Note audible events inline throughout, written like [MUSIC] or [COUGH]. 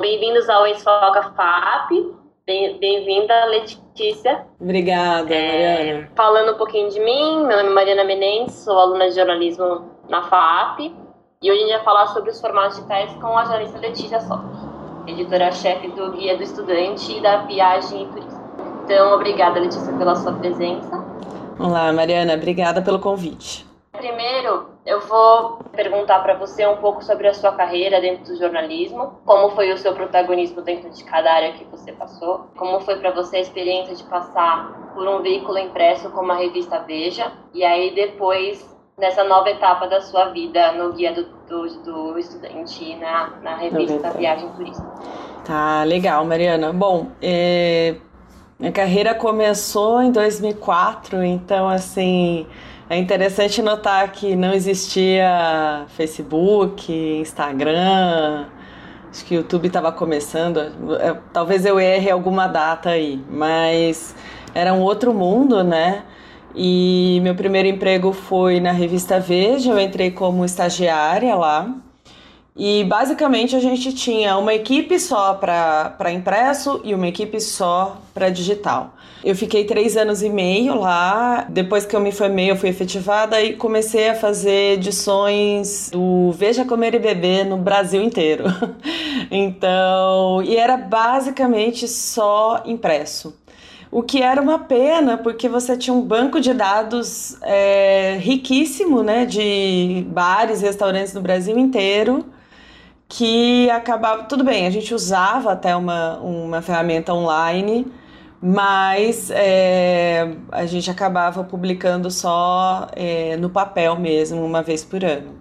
Bem-vindos ao Esfoca FAP. Bem-vinda, Letícia. Obrigada, é, Mariana. Falando um pouquinho de mim, meu nome é Mariana Menendez, sou aluna de jornalismo na FAP. E hoje a gente vai falar sobre os formatos digitais com a jornalista Letícia Sock, editora-chefe do Guia do Estudante e da Viagem e Turismo. Então, obrigada, Letícia, pela sua presença. Olá, Mariana, obrigada pelo convite. Primeiro, eu vou perguntar para você um pouco sobre a sua carreira dentro do jornalismo, como foi o seu protagonismo dentro de cada área que você passou, como foi para você a experiência de passar por um veículo impresso como a revista Veja, e aí depois nessa nova etapa da sua vida no guia do, do, do estudante na, na revista Viagem Turismo. Tá, legal, Mariana. Bom, é, minha carreira começou em 2004, então assim é interessante notar que não existia Facebook, Instagram, acho que o YouTube estava começando. É, talvez eu erre alguma data aí, mas era um outro mundo, né? E meu primeiro emprego foi na revista Veja, eu entrei como estagiária lá. E basicamente a gente tinha uma equipe só para impresso e uma equipe só para digital. Eu fiquei três anos e meio lá. Depois que eu me formei, eu fui efetivada e comecei a fazer edições do Veja Comer e Beber no Brasil inteiro. [LAUGHS] então, e era basicamente só impresso. O que era uma pena, porque você tinha um banco de dados é, riquíssimo, né, de bares, restaurantes do Brasil inteiro que acabava. Tudo bem, a gente usava até uma, uma ferramenta online, mas é, a gente acabava publicando só é, no papel mesmo, uma vez por ano.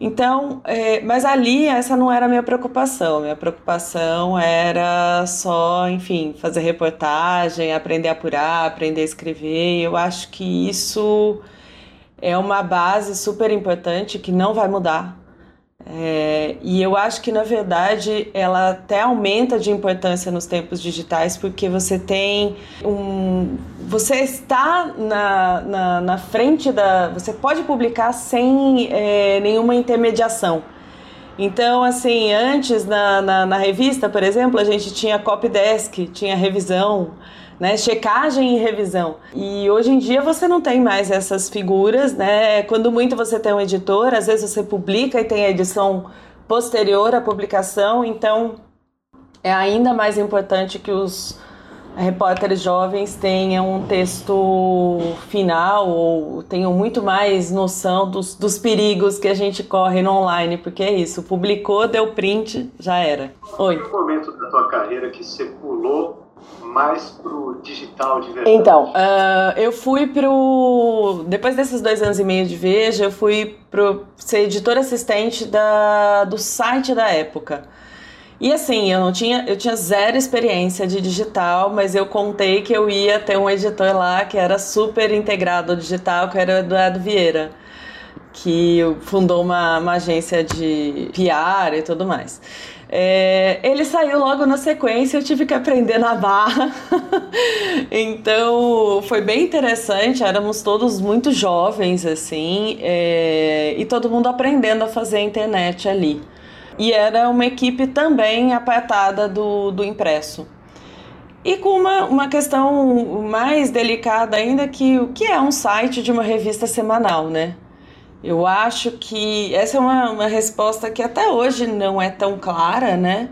Então, é, mas ali essa não era a minha preocupação. Minha preocupação era só, enfim, fazer reportagem, aprender a apurar, aprender a escrever. Eu acho que isso é uma base super importante que não vai mudar é, e eu acho que, na verdade, ela até aumenta de importância nos tempos digitais, porque você tem um. Você está na, na, na frente da. Você pode publicar sem é, nenhuma intermediação. Então, assim, antes na, na, na, revista, por exemplo, a gente tinha copy desk, tinha revisão né? Checagem e revisão. E hoje em dia você não tem mais essas figuras, né? Quando muito você tem um editor, às vezes você publica e tem a edição posterior à publicação, então é ainda mais importante que os repórteres jovens tenham um texto final ou tenham muito mais noção dos, dos perigos que a gente corre no online, porque é isso, publicou, deu print, já era. Oi. Qual momento da tua carreira que você pulou mais pro digital de verdade? Então, uh, eu fui pro. Depois desses dois anos e meio de Veja, eu fui pro ser editor assistente da, do site da época. E assim, eu não tinha, eu tinha zero experiência de digital, mas eu contei que eu ia ter um editor lá que era super integrado ao digital, que era o Eduardo Vieira, que fundou uma, uma agência de PR e tudo mais. É, ele saiu logo na sequência, eu tive que aprender na barra. [LAUGHS] então foi bem interessante, éramos todos muito jovens assim, é, e todo mundo aprendendo a fazer a internet ali. E era uma equipe também apartada do, do impresso. E com uma, uma questão mais delicada ainda, que o que é um site de uma revista semanal, né? Eu acho que essa é uma, uma resposta que até hoje não é tão clara, né?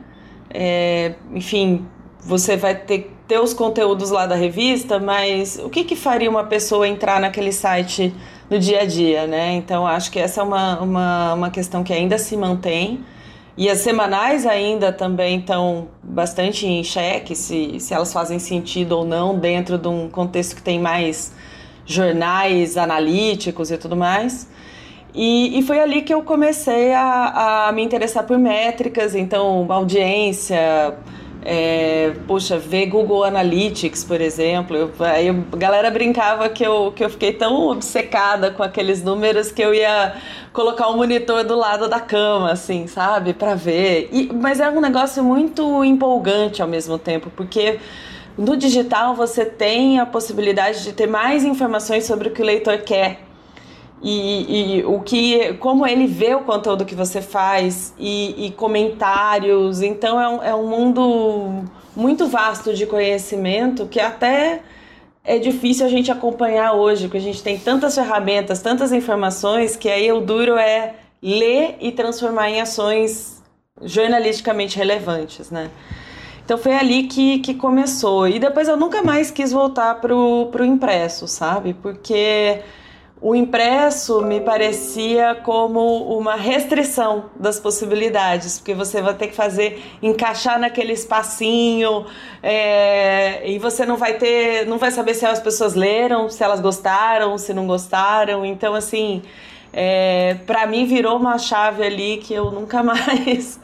É, enfim, você vai ter, ter os conteúdos lá da revista, mas o que, que faria uma pessoa entrar naquele site no dia a dia, né? Então, acho que essa é uma, uma, uma questão que ainda se mantém. E as semanais ainda também estão bastante em xeque, se, se elas fazem sentido ou não dentro de um contexto que tem mais jornais analíticos e tudo mais. E, e foi ali que eu comecei a, a me interessar por métricas, então audiência, é, puxa, ver Google Analytics, por exemplo. Eu, aí a galera brincava que eu, que eu fiquei tão obcecada com aqueles números que eu ia colocar um monitor do lado da cama, assim, sabe? para ver. E, mas é um negócio muito empolgante ao mesmo tempo, porque no digital você tem a possibilidade de ter mais informações sobre o que o leitor quer. E, e, o que, como ele vê o conteúdo que você faz e, e comentários. Então é um, é um mundo muito vasto de conhecimento que até é difícil a gente acompanhar hoje, porque a gente tem tantas ferramentas, tantas informações, que aí o duro é ler e transformar em ações jornalisticamente relevantes, né? Então foi ali que, que começou. E depois eu nunca mais quis voltar pro, pro impresso, sabe? Porque o impresso me parecia como uma restrição das possibilidades, porque você vai ter que fazer, encaixar naquele espacinho, é, e você não vai ter, não vai saber se as pessoas leram, se elas gostaram, se não gostaram. Então, assim, é, para mim virou uma chave ali que eu nunca [LAUGHS] mais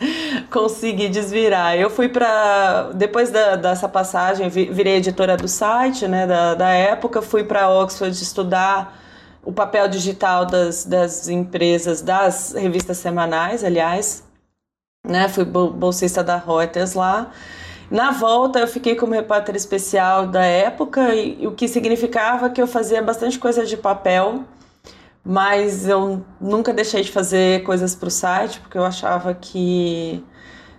consegui desvirar. Eu fui para depois da, dessa passagem, virei editora do site, né, da, da época, fui para Oxford estudar o papel digital das, das empresas, das revistas semanais, aliás, né? Fui bolsista da Reuters lá. Na volta, eu fiquei como repórter especial da época, e, e o que significava que eu fazia bastante coisa de papel, mas eu nunca deixei de fazer coisas para o site, porque eu achava que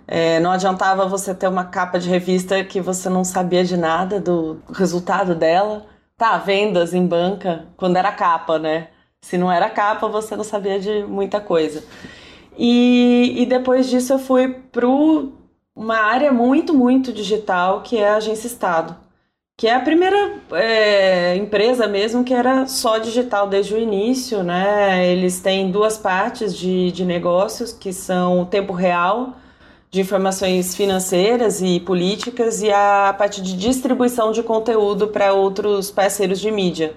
é, não adiantava você ter uma capa de revista que você não sabia de nada do resultado dela. Tá, vendas em banca, quando era capa, né? Se não era capa, você não sabia de muita coisa. E, e depois disso eu fui para uma área muito, muito digital, que é a Agência Estado. Que é a primeira é, empresa mesmo que era só digital desde o início, né? Eles têm duas partes de, de negócios, que são o tempo real, de informações financeiras e políticas e a parte de distribuição de conteúdo para outros parceiros de mídia,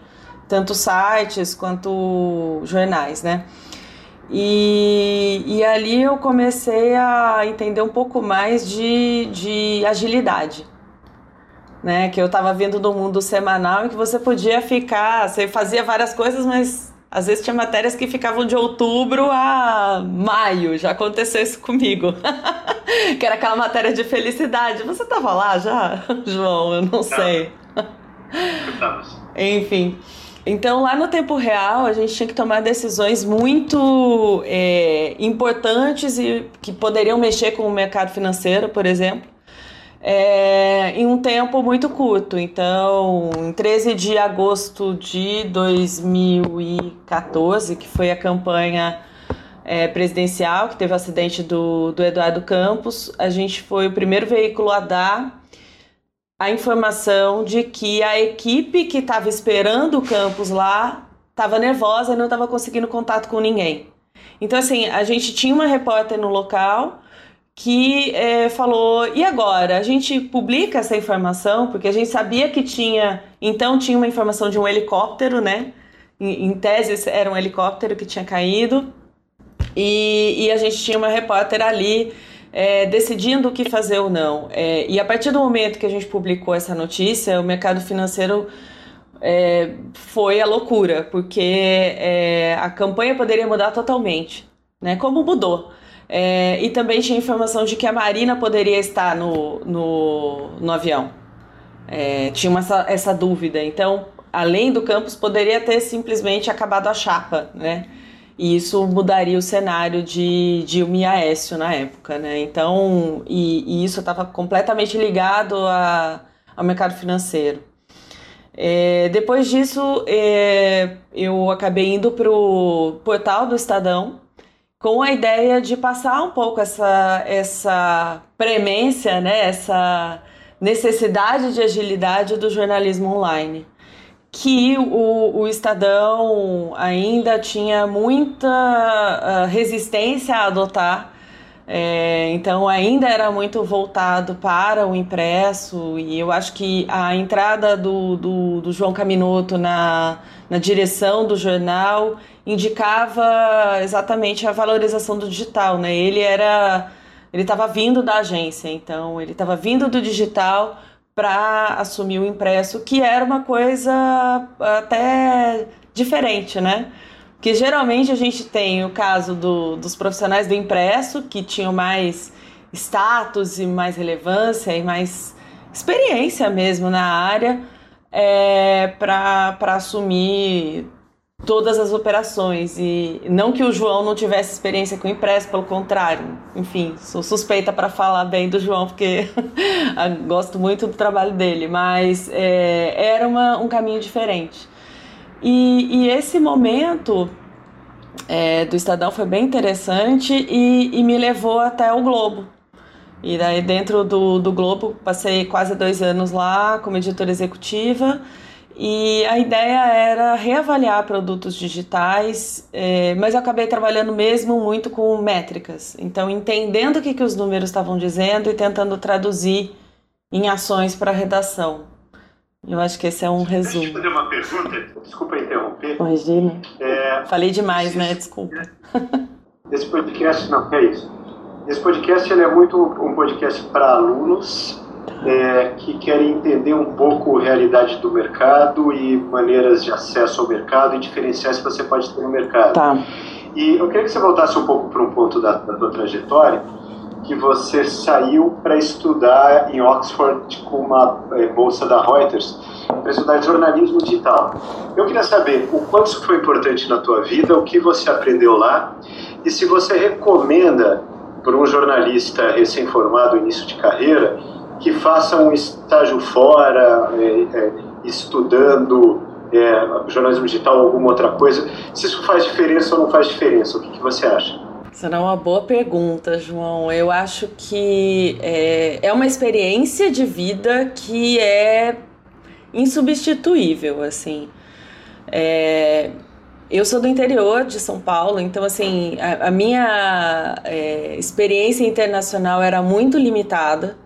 tanto sites quanto jornais, né? E, e ali eu comecei a entender um pouco mais de, de agilidade. Né, que eu estava vendo do mundo semanal em que você podia ficar, você fazia várias coisas, mas às vezes tinha matérias que ficavam de outubro a maio, já aconteceu isso comigo. [LAUGHS] [LAUGHS] que era aquela matéria de felicidade. Você tava lá já, [LAUGHS] João? Eu não sei. Enfim. Então, lá no tempo real, a gente tinha que tomar decisões muito é, importantes e que poderiam mexer com o mercado financeiro, por exemplo é, em um tempo muito curto. Então, em 13 de agosto de 2014, que foi a campanha é, presidencial, que teve o acidente do, do Eduardo Campos, a gente foi o primeiro veículo a dar a informação de que a equipe que estava esperando o Campos lá estava nervosa e não estava conseguindo contato com ninguém. Então, assim, a gente tinha uma repórter no local que é, falou: e agora? A gente publica essa informação, porque a gente sabia que tinha. Então, tinha uma informação de um helicóptero, né? Em, em tese, era um helicóptero que tinha caído. E, e a gente tinha uma repórter ali é, decidindo o que fazer ou não. É, e a partir do momento que a gente publicou essa notícia, o mercado financeiro. É, foi a loucura, porque é, a campanha poderia mudar totalmente, né? Como mudou. É, e também tinha informação de que a Marina poderia estar no, no, no avião. É, tinha uma, essa, essa dúvida. Então, além do campus, poderia ter simplesmente acabado a chapa, né? E isso mudaria o cenário de, de um Aécio na época, né? Então, e, e isso estava completamente ligado a, ao mercado financeiro. É, depois disso, é, eu acabei indo para o portal do Estadão, com a ideia de passar um pouco essa, essa premência, né, essa necessidade de agilidade do jornalismo online. Que o, o Estadão ainda tinha muita uh, resistência a adotar, é, então ainda era muito voltado para o impresso, e eu acho que a entrada do, do, do João Caminoto na, na direção do jornal indicava exatamente a valorização do digital, né? Ele era ele estava vindo da agência, então ele estava vindo do digital para assumir o impresso, que era uma coisa até diferente, né? Que geralmente a gente tem o caso do, dos profissionais do impresso que tinham mais status e mais relevância e mais experiência mesmo na área é, para assumir todas as operações. E não que o João não tivesse experiência com impresso, pelo contrário. Enfim, sou suspeita para falar bem do João, porque [LAUGHS] gosto muito do trabalho dele, mas é, era uma, um caminho diferente. E, e esse momento é, do Estadão foi bem interessante e, e me levou até o Globo. E daí, dentro do, do Globo, passei quase dois anos lá como editora executiva. E a ideia era reavaliar produtos digitais, é, mas eu acabei trabalhando mesmo muito com métricas. Então, entendendo o que, que os números estavam dizendo e tentando traduzir em ações para a redação. Eu acho que esse é um resumo. Deixa eu fazer uma pergunta, desculpa interromper. Imagina. É, Falei demais, né? Desculpa. [LAUGHS] Esse podcast, não, é isso. Esse podcast ele é muito um podcast para alunos é, que querem entender um pouco a realidade do mercado e maneiras de acesso ao mercado e diferenciais que você pode ter no mercado. Tá. E eu queria que você voltasse um pouco para um ponto da, da tua trajetória, que você saiu para estudar em Oxford com uma é, bolsa da Reuters para estudar jornalismo digital. Eu queria saber o quanto isso foi importante na tua vida, o que você aprendeu lá e se você recomenda para um jornalista recém-formado, início de carreira, que faça um estágio fora, é, é, estudando é, jornalismo digital ou alguma outra coisa, se isso faz diferença ou não faz diferença, o que, que você acha? Será uma boa pergunta, João. Eu acho que é, é uma experiência de vida que é insubstituível, assim. É, eu sou do interior de São Paulo, então assim a, a minha é, experiência internacional era muito limitada.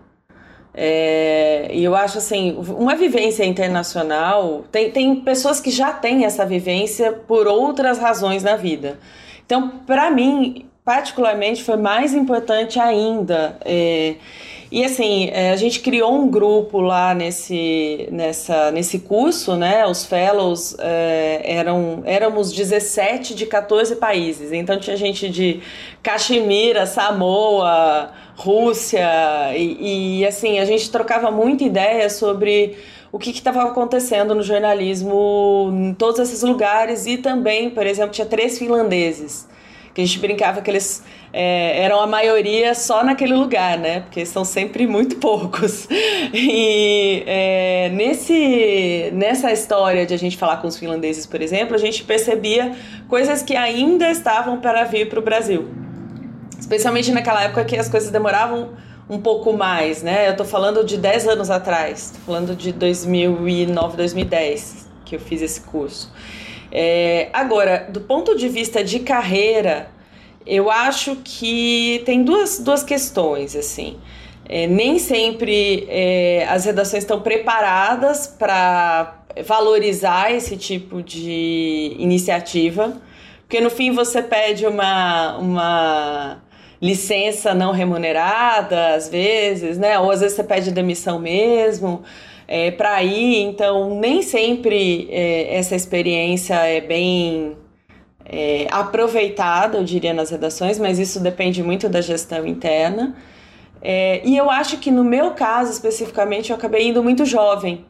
É, e eu acho assim, uma vivência internacional, tem, tem pessoas que já têm essa vivência por outras razões na vida. Então, para mim, particularmente, foi mais importante ainda. É, e assim, é, a gente criou um grupo lá nesse, nessa, nesse curso, né? Os fellows é, eram éramos 17 de 14 países. Então tinha gente de Caxemira, Samoa, Rússia, e, e assim, a gente trocava muita ideia sobre o que estava acontecendo no jornalismo em todos esses lugares e também, por exemplo, tinha três finlandeses que a gente brincava que eles é, eram a maioria só naquele lugar, né? Porque são sempre muito [LAUGHS] poucos. E é, nesse, nessa história de a gente falar com os finlandeses, por exemplo, a gente percebia coisas que ainda estavam para vir para o Brasil. Especialmente naquela época que as coisas demoravam um pouco mais, né? Eu tô falando de 10 anos atrás, tô falando de 2009, 2010 que eu fiz esse curso. É, agora, do ponto de vista de carreira, eu acho que tem duas, duas questões, assim. É, nem sempre é, as redações estão preparadas para valorizar esse tipo de iniciativa, porque no fim você pede uma, uma licença não remunerada, às vezes, né? Ou às vezes você pede demissão mesmo é, para ir, então nem sempre é, essa experiência é bem é, aproveitada, eu diria, nas redações, mas isso depende muito da gestão interna. É, e eu acho que no meu caso especificamente eu acabei indo muito jovem.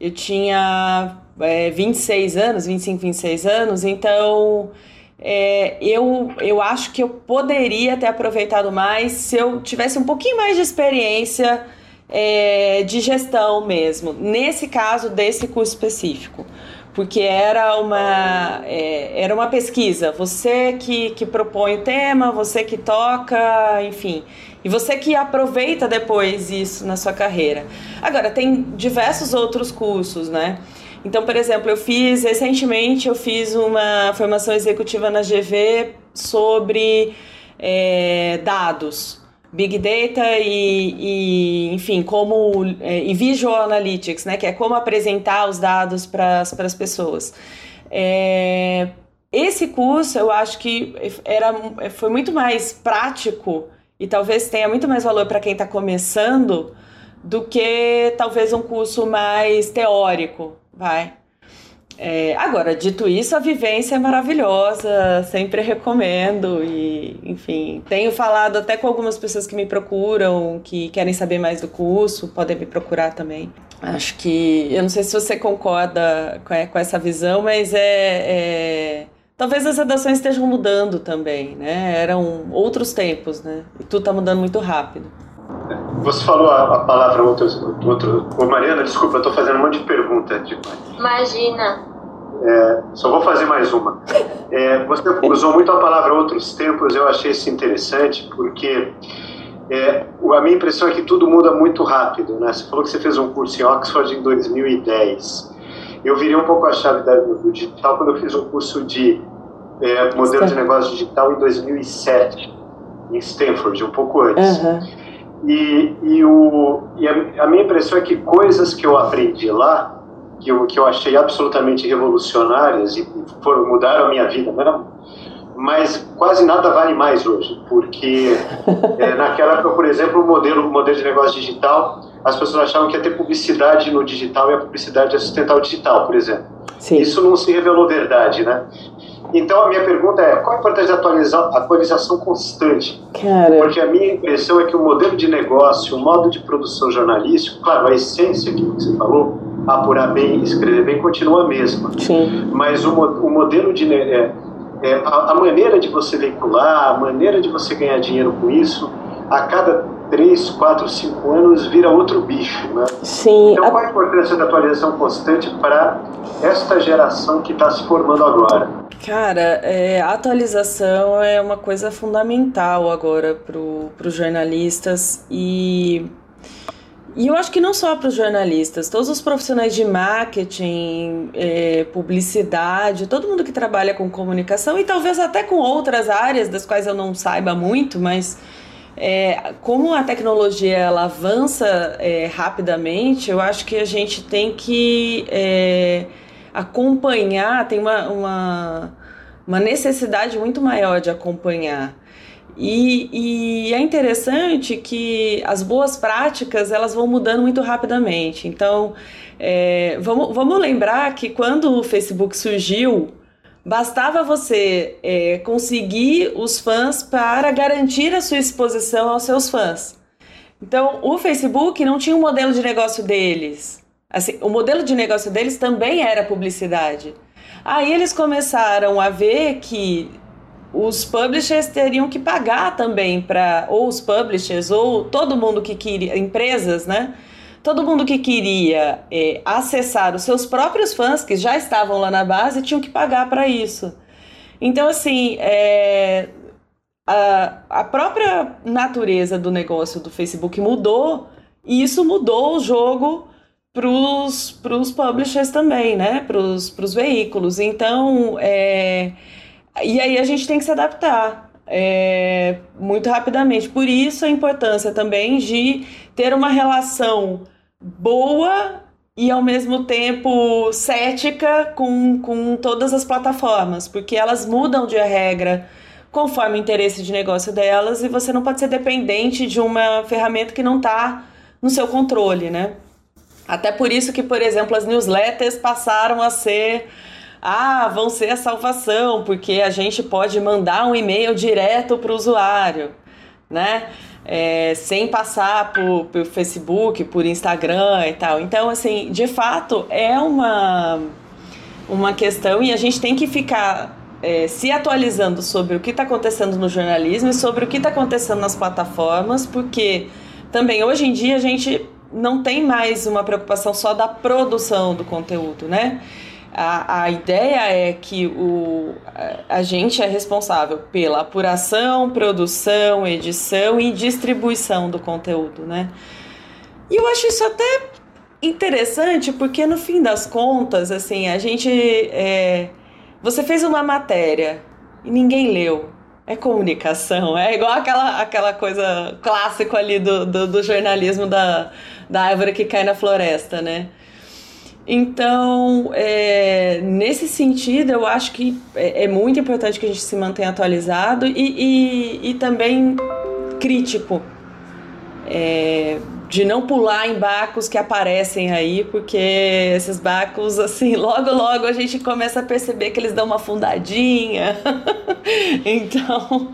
Eu tinha é, 26 anos, 25, 26 anos, então é, eu, eu acho que eu poderia ter aproveitado mais se eu tivesse um pouquinho mais de experiência é, de gestão mesmo, nesse caso desse curso específico. Porque era uma, é, era uma pesquisa, você que, que propõe o tema, você que toca, enfim, e você que aproveita depois isso na sua carreira. Agora, tem diversos outros cursos, né? Então, por exemplo, eu fiz recentemente eu fiz uma formação executiva na GV sobre é, dados. Big Data e, e enfim, como é, e Visual Analytics, né, que é como apresentar os dados para as pessoas. É, esse curso eu acho que era, foi muito mais prático e talvez tenha muito mais valor para quem está começando do que talvez um curso mais teórico, vai. É, agora, dito isso, a vivência é maravilhosa, sempre recomendo e, enfim, tenho falado até com algumas pessoas que me procuram, que querem saber mais do curso, podem me procurar também. Acho que. Eu não sei se você concorda com essa visão, mas é, é talvez as redações estejam mudando também, né? Eram outros tempos, né? E tudo está mudando muito rápido. Você falou a, a palavra outro, outro. Ô Mariana, desculpa, eu estou fazendo um monte de pergunta demais. Imagina. É, só vou fazer mais uma. É, você usou muito a palavra outros tempos, eu achei isso interessante, porque é, a minha impressão é que tudo muda muito rápido. Né? Você falou que você fez um curso em Oxford em 2010. Eu virei um pouco a chave do digital quando eu fiz um curso de é, modelo de negócio digital em 2007, em Stanford, um pouco antes. Uhum. E, e, o, e a, a minha impressão é que coisas que eu aprendi lá que eu, que eu achei absolutamente revolucionárias e foram mudaram a minha vida, mas quase nada vale mais hoje, porque é, [LAUGHS] naquela época, por exemplo, o modelo, o modelo de negócio digital, as pessoas achavam que ia ter publicidade no digital e a publicidade ia sustentar o digital, por exemplo. Sim. Isso não se revelou verdade, né? Então a minha pergunta é, qual a importância da atualização, atualização constante? Cara. Porque a minha impressão é que o modelo de negócio, o modo de produção jornalístico, claro, a essência que você falou, apurar bem, escrever bem, continua a mesma. Sim. Mas o, o modelo de. É, é, a, a, maneira de você veicular, a maneira de você ganhar dinheiro com isso, a cada 3, 4, 5 anos vira outro bicho. Né? Sim. Então, qual a importância da atualização constante para esta geração que está se formando agora? Cara, é, a atualização é uma coisa fundamental agora para os jornalistas e e eu acho que não só para os jornalistas, todos os profissionais de marketing, é, publicidade, todo mundo que trabalha com comunicação e talvez até com outras áreas das quais eu não saiba muito, mas é, como a tecnologia ela avança é, rapidamente, eu acho que a gente tem que é, acompanhar, tem uma, uma, uma necessidade muito maior de acompanhar. E, e, é interessante que as boas práticas elas vão mudando muito rapidamente. Então, é, vamos, vamos lembrar que quando o Facebook surgiu, bastava você é, conseguir os fãs para garantir a sua exposição aos seus fãs. Então, o Facebook não tinha um modelo de negócio deles. Assim, o modelo de negócio deles também era publicidade. Aí eles começaram a ver que os publishers teriam que pagar também para ou os publishers ou todo mundo que queria empresas, né? Todo mundo que queria é, acessar os seus próprios fãs que já estavam lá na base tinham que pagar para isso. Então assim, é, a, a própria natureza do negócio do Facebook mudou e isso mudou o jogo para os publishers também, né? Para os veículos. Então, é, e aí a gente tem que se adaptar é, muito rapidamente. Por isso a importância também de ter uma relação boa e ao mesmo tempo cética com, com todas as plataformas, porque elas mudam de regra conforme o interesse de negócio delas e você não pode ser dependente de uma ferramenta que não está no seu controle, né? Até por isso que, por exemplo, as newsletters passaram a ser ah, vão ser a salvação, porque a gente pode mandar um e-mail direto para o usuário, né? É, sem passar por, por Facebook, por Instagram e tal. Então, assim, de fato, é uma, uma questão e a gente tem que ficar é, se atualizando sobre o que está acontecendo no jornalismo e sobre o que está acontecendo nas plataformas, porque também hoje em dia a gente não tem mais uma preocupação só da produção do conteúdo, né? A, a ideia é que o, a, gente é responsável pela apuração, produção, edição e distribuição do conteúdo, né? E eu acho isso até interessante porque no fim das contas, assim, a gente. É, você fez uma matéria e ninguém leu. É comunicação, é igual aquela, aquela coisa clássico ali do, do, do jornalismo da, da árvore que cai na floresta, né? Então, é, nesse sentido, eu acho que é, é, muito importante que a gente se mantenha atualizado e, e, e também crítico. É, de não pular em barcos que aparecem aí, porque esses barcos, assim, [LAUGHS] logo logo a gente começa a perceber que eles dão uma fundadinha. [LAUGHS] então,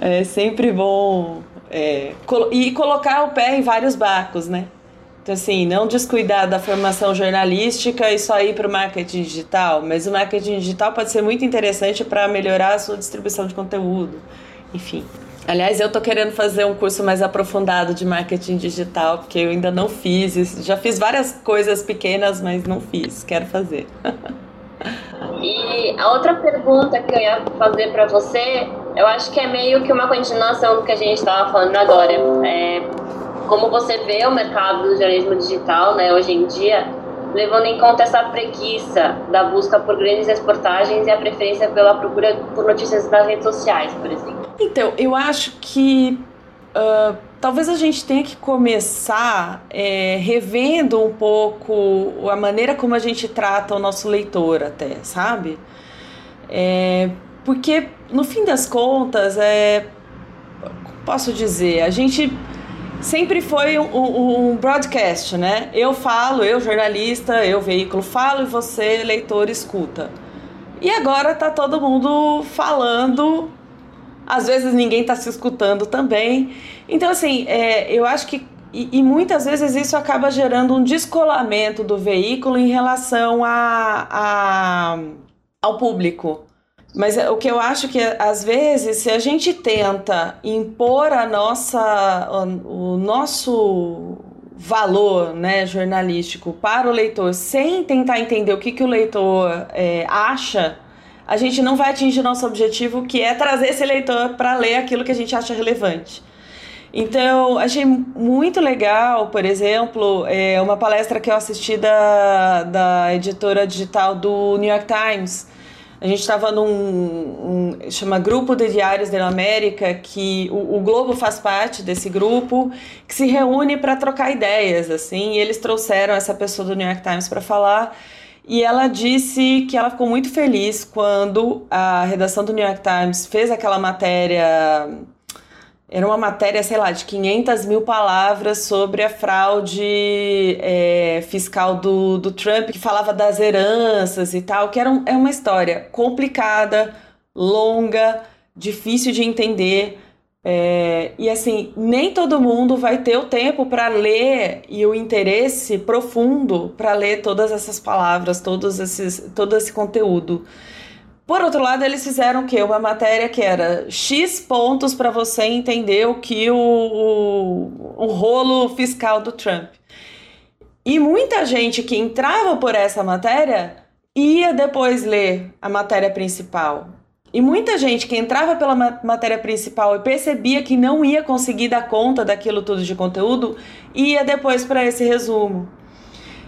é sempre bom é, e colocar o pé em vários barcos, né? Então, assim, não descuidar da formação jornalística e só ir para o marketing digital, mas o marketing digital pode ser muito interessante para melhorar a sua distribuição de conteúdo. Enfim. Aliás, eu estou querendo fazer um curso mais aprofundado de marketing digital, porque eu ainda não fiz. Já fiz várias coisas pequenas, mas não fiz. Quero fazer. [LAUGHS] E a outra pergunta que eu ia fazer para você, eu acho que é meio que uma continuação do que a gente estava falando agora. É, como você vê o mercado do jornalismo digital, né, hoje em dia, levando em conta essa preguiça da busca por grandes reportagens e a preferência pela procura por notícias nas redes sociais, por exemplo. Então, eu acho que uh, talvez a gente tenha que começar é, revendo um pouco a maneira como a gente trata o nosso leitor, até, sabe? É, porque, no fim das contas, é, posso dizer, a gente sempre foi um, um, broadcast, né? Eu falo, eu jornalista, eu veículo falo e você, leitor, escuta. E agora tá todo mundo falando, às vezes ninguém tá se escutando também. Então, assim, é, eu acho que. E, e, muitas vezes isso acaba gerando um descolamento do veículo em relação a, a ao público. Mas o que eu acho que às vezes, se a gente tenta impor a nossa, o nosso valor né, jornalístico para o leitor sem tentar entender o que, que o leitor é, acha, a gente não vai atingir nosso objetivo, que é trazer esse leitor para ler aquilo que a gente acha relevante. Então, achei muito legal, por exemplo, é, uma palestra que eu assisti da, da editora digital do New York Times, a gente estava num um, chama Grupo de Diários da América, que o, o, Globo faz parte desse grupo, que se reúne para trocar ideias, assim. E eles trouxeram essa pessoa do New York Times para falar. E ela disse que ela ficou muito feliz quando a redação do New York Times fez aquela matéria era uma matéria, sei lá, de 500 mil palavras sobre a fraude é, fiscal do, do Trump, que falava das heranças e tal, que era um, é uma história complicada, longa, difícil de entender. É, e assim, nem todo mundo vai ter o tempo para ler e o interesse profundo para ler todas essas palavras, todos esses, todo esse conteúdo. Por outro lado, eles fizeram o quê? Uma matéria que era X pontos para você entender o que o, o, o rolo fiscal do Trump. E muita gente que entrava por essa matéria ia depois ler a matéria principal. E muita gente que entrava pela matéria principal e percebia que não ia conseguir dar conta daquilo tudo de conteúdo, ia depois para esse resumo.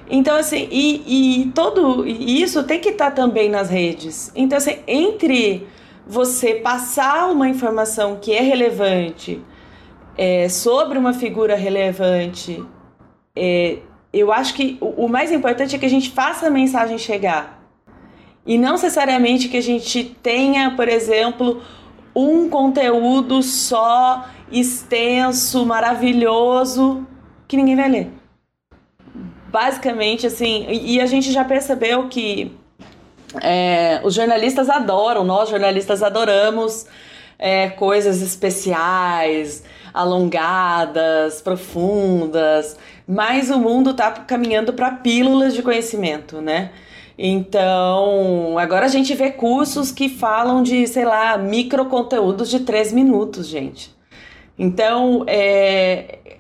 Então, assim, e, e todo isso tem que estar tá também nas redes. Então, assim, entre você passar uma informação que é relevante é, sobre uma figura relevante, é, eu acho que o, o mais importante é que a gente faça a mensagem chegar. E não necessariamente que a gente tenha, por exemplo, um conteúdo só, extenso, maravilhoso, que ninguém vai ler basicamente, assim, e, a gente já percebeu que é, os jornalistas adoram, nós jornalistas adoramos é, coisas especiais, alongadas, profundas, mas o mundo está caminhando para pílulas de conhecimento, né? Então, agora a gente vê cursos que falam de, sei lá, micro conteúdos de três minutos, gente. Então, é,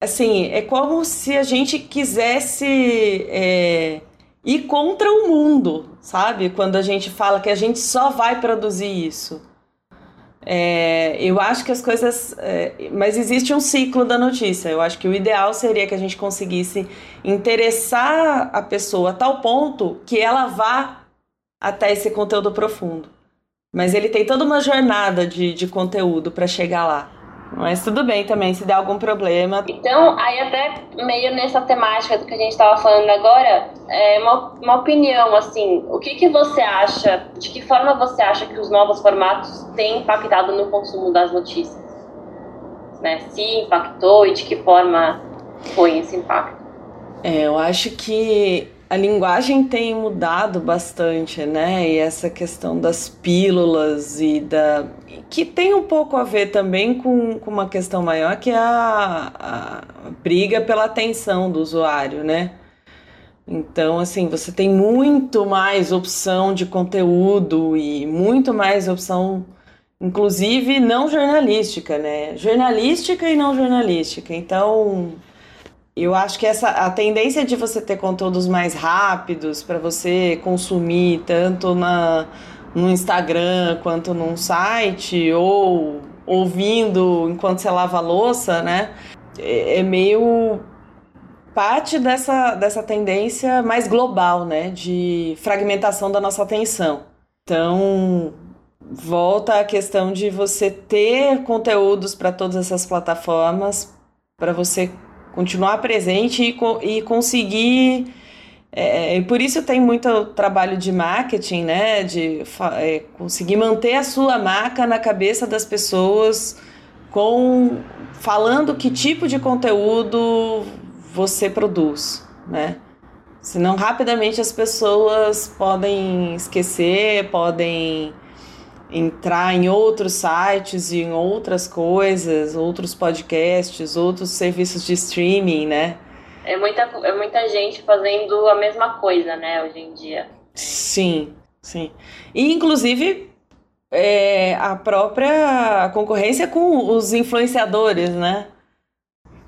assim, é como se a gente quisesse é, ir contra o mundo, sabe? Quando a gente fala que a gente só vai produzir isso. É, eu acho que as coisas. É, mas existe um ciclo da notícia. Eu acho que o ideal seria que a gente conseguisse interessar a pessoa a tal ponto que ela vá até esse conteúdo profundo. Mas ele tem toda uma jornada de, de conteúdo para chegar lá. Mas tudo bem também, se der algum problema. Então, aí até meio nessa temática do que a gente estava falando agora, é uma, uma opinião, assim, o que, que você acha, de que forma você acha que os novos formatos têm impactado no consumo das notícias? Né? Se impactou e de que forma foi esse impacto? É, eu acho que a linguagem tem mudado bastante, né? E essa questão das pílulas e da. que tem um pouco a ver também com, com uma questão maior, que é a, a briga pela atenção do usuário, né? Então, assim, você tem muito mais opção de conteúdo e muito mais opção, inclusive não jornalística, né? Jornalística e não jornalística. Então, eu acho que essa a tendência de você ter conteúdos mais rápidos para você consumir tanto na no Instagram quanto num site ou ouvindo enquanto você lava a louça, né? É, é meio parte dessa, dessa tendência mais global, né, de fragmentação da nossa atenção. Então, volta a questão de você ter conteúdos para todas essas plataformas, para você continuar presente e, e conseguir. É, e por isso tem muito trabalho de marketing, né? De é, conseguir manter a sua marca na cabeça das pessoas com falando que tipo de conteúdo você produz, né? Senão rapidamente as pessoas podem esquecer, podem entrar em outros sites e em outras coisas, outros podcasts, outros serviços de streaming, né? É muita, é muita gente fazendo a mesma coisa, né, hoje em dia. Sim, sim. E inclusive é, a própria concorrência com os influenciadores, né?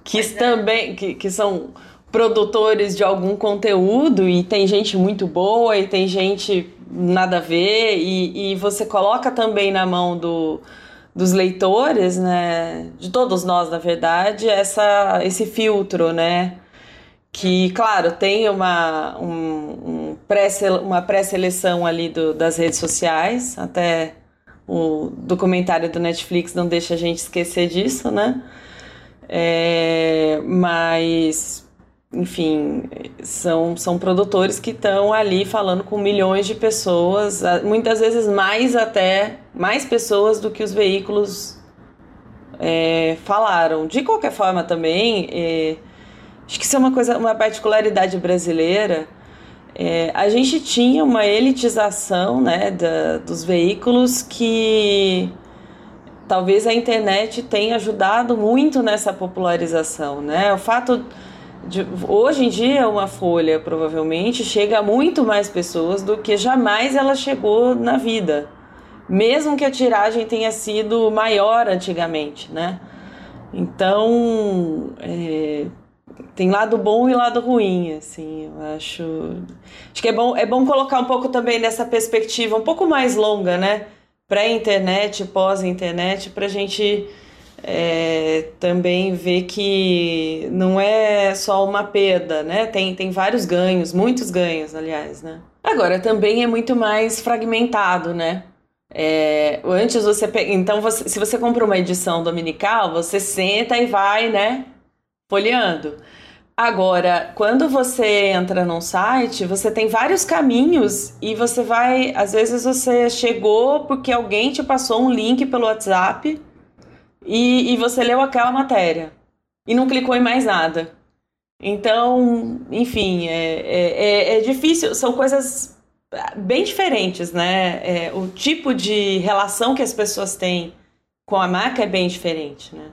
Que é. também que, que são produtores de algum conteúdo e tem gente muito boa e tem gente nada a ver e, e você coloca também na mão do, dos leitores, né, de todos nós na verdade, essa, esse filtro, né, que claro tem uma, um, um pré uma pré-seleção ali do, das redes sociais, até o documentário do Netflix não deixa a gente esquecer disso, né, é, mas enfim, são, são produtores que estão ali falando com milhões de pessoas, muitas vezes mais até, mais pessoas do que os veículos é, falaram. De qualquer forma também, é, acho que isso é uma coisa, uma particularidade brasileira. É, a gente tinha uma elitização né, da, dos veículos que talvez a internet tenha ajudado muito nessa popularização. Né? O fato de, hoje em dia, uma folha provavelmente chega a muito mais pessoas do que jamais ela chegou na vida, mesmo que a tiragem tenha sido maior antigamente, né? Então, é, tem lado bom e lado ruim, assim, eu acho. Acho que é bom, é bom colocar um pouco também nessa perspectiva um pouco mais longa, né? Pré-internet, pós-internet, para a gente é, também ver que não é só uma perda, né? Tem, tem vários ganhos, muitos ganhos, aliás, né? Agora, também é muito mais fragmentado, né? É, antes você pega, então você, se você compra uma edição dominical, você senta e vai, né, folheando. Agora, quando você entra num site, você tem vários caminhos e você vai, às vezes você chegou porque alguém te passou um link pelo WhatsApp e, e você leu aquela matéria e não clicou em mais nada. Então, enfim, é, é, é, é difícil, são coisas bem diferentes, né? É, o tipo de relação que as pessoas têm com a marca é bem diferente, né?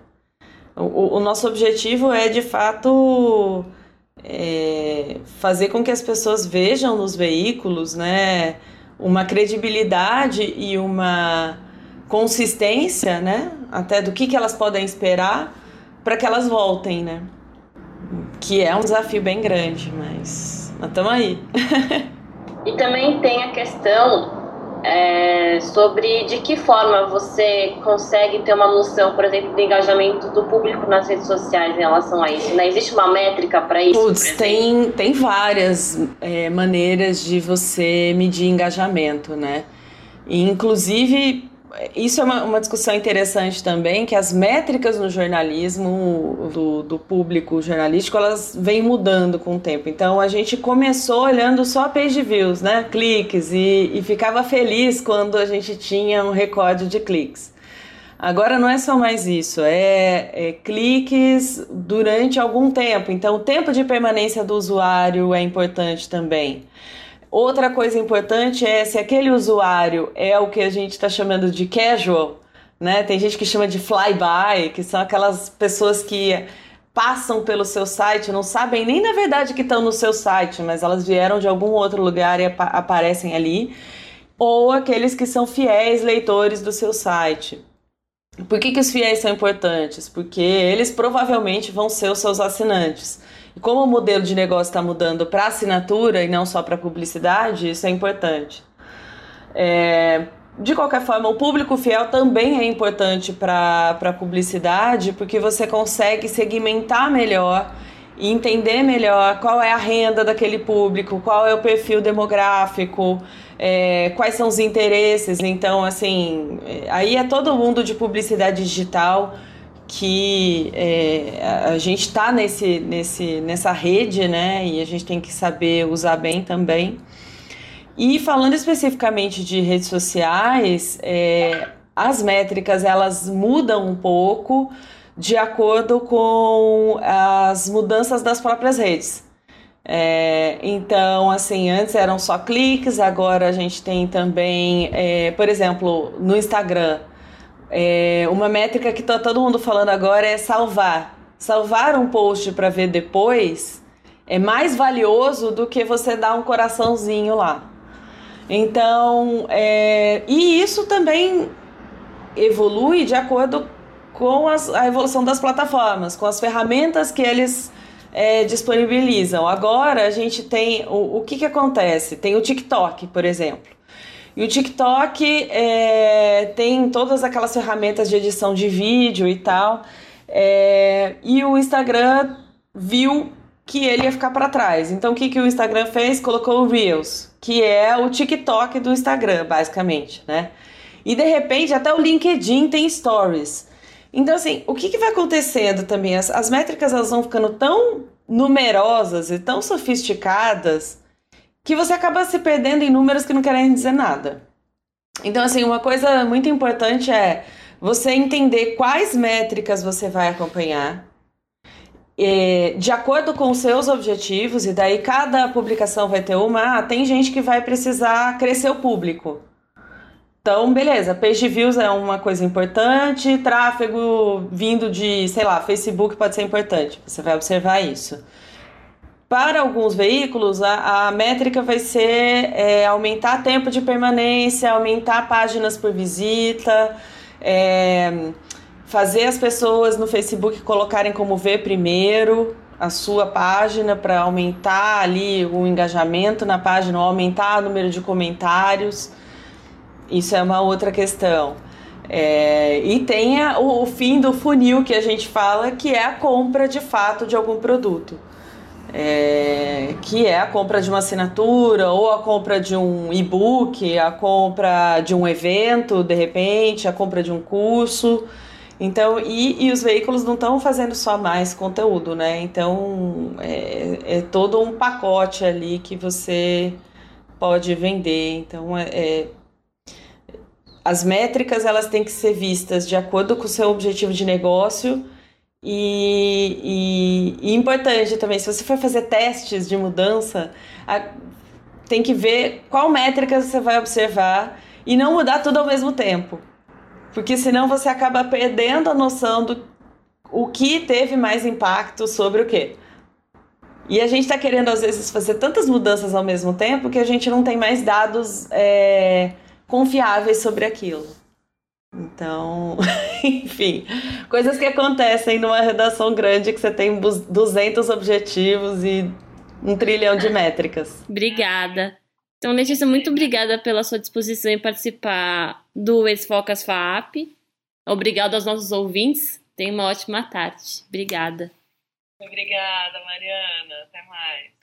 O, o nosso objetivo é, de fato, é, fazer com que as pessoas vejam nos veículos, né, uma credibilidade e uma consistência, né? Até do que, que elas podem esperar para que elas voltem, né? Que é um desafio bem grande, mas estamos aí. e também tem a questão é, sobre de que forma você consegue ter uma noção, por exemplo, do engajamento do público nas redes sociais em relação a isso. Né? Existe uma métrica para isso? Putz, tem, tem várias é, maneiras de você medir engajamento, né? E, inclusive isso é uma, uma, discussão interessante também, que as métricas no jornalismo, do, do, público jornalístico, elas vêm mudando com o tempo. Então, a gente começou olhando só page views, né? Cliques, e, e ficava feliz quando a gente tinha um recorde de cliques. Agora não é só mais isso, é, é, cliques durante algum tempo. Então, o tempo de permanência do usuário é importante também. Outra coisa importante é se aquele usuário é o que a gente está chamando de casual, né? Tem gente que chama de flyby, que são aquelas pessoas que passam pelo seu site, não sabem nem na verdade que estão no seu site, mas elas vieram de algum outro lugar e ap aparecem ali, ou aqueles que são fiéis leitores do seu site. Por que, que os fiéis são importantes? Porque eles provavelmente vão ser os seus assinantes. Como o modelo de negócio está mudando para assinatura e não só para publicidade, isso é importante. É, de qualquer forma, o público fiel também é importante para a publicidade, porque você consegue segmentar melhor e entender melhor qual é a renda daquele público, qual é o perfil demográfico, é, quais são os interesses. Então, assim, aí é todo mundo de publicidade digital que é, a gente está nesse, nesse, nessa rede, né? E a gente tem que saber usar bem também. E falando especificamente de redes sociais, é, as métricas elas mudam um pouco de acordo com as mudanças das próprias redes. É, então, assim, antes eram só cliques, agora a gente tem também, é, por exemplo, no Instagram, é, uma métrica que está todo mundo falando agora é salvar. Salvar um post para ver depois é mais valioso do que você dar um coraçãozinho lá. Então, é, e isso também evolui de acordo com as, a evolução das plataformas, com as ferramentas que eles é, disponibilizam. Agora a gente tem o, o que, que acontece? Tem o TikTok, por exemplo. E o TikTok é, tem todas aquelas ferramentas de edição de vídeo e tal. É, e o Instagram viu que ele ia ficar para trás. Então o que, que o Instagram fez? Colocou o Reels, que é o TikTok do Instagram, basicamente, né? E de repente até o LinkedIn tem stories. Então, assim, o que, que vai acontecendo também? As, as métricas elas vão ficando tão numerosas e tão sofisticadas que você acaba se perdendo em números que não querem dizer nada. Então, assim, uma coisa muito importante é você entender quais métricas você vai acompanhar, de acordo com os seus objetivos, e daí cada publicação vai ter uma. Ah, tem gente que vai precisar crescer o público. Então, beleza, page views é uma coisa importante, tráfego vindo de, sei lá, Facebook pode ser importante, você vai observar isso. Para alguns veículos, a, a métrica vai ser é, aumentar tempo de permanência, aumentar páginas por visita, é, fazer as pessoas no Facebook colocarem como ver primeiro a sua página para aumentar ali o engajamento na página, aumentar o número de comentários. Isso é uma outra questão. É, e tem o, o, fim do funil que a gente fala, que é a compra de fato de algum produto. É, que é a compra de uma assinatura, ou a compra de um e-book, a compra de um evento, de repente, a compra de um curso. Então, e, e os veículos não estão fazendo só mais conteúdo, né? Então, é, é todo um pacote ali que você pode vender. Então, é, é as métricas elas têm que ser vistas de acordo com o seu objetivo de negócio e, e, e importante também, se você for fazer testes de mudança, a, tem que ver qual métrica você vai observar e não mudar tudo ao mesmo tempo. Porque senão você acaba perdendo a noção do o que teve mais impacto sobre o quê. E a gente está querendo, às vezes, fazer tantas mudanças ao mesmo tempo que a gente não tem mais dados. É, confiáveis sobre aquilo. Então, [LAUGHS] enfim, coisas que acontecem numa redação grande que você tem 200 objetivos e um trilhão de [LAUGHS] métricas. Obrigada. Então, Letícia, muito obrigada pela sua disposição em participar do Ex-Focas FAP. Obrigado aos nossos ouvintes. Tenha uma ótima tarde. Obrigada. Obrigada, Mariana. Até mais.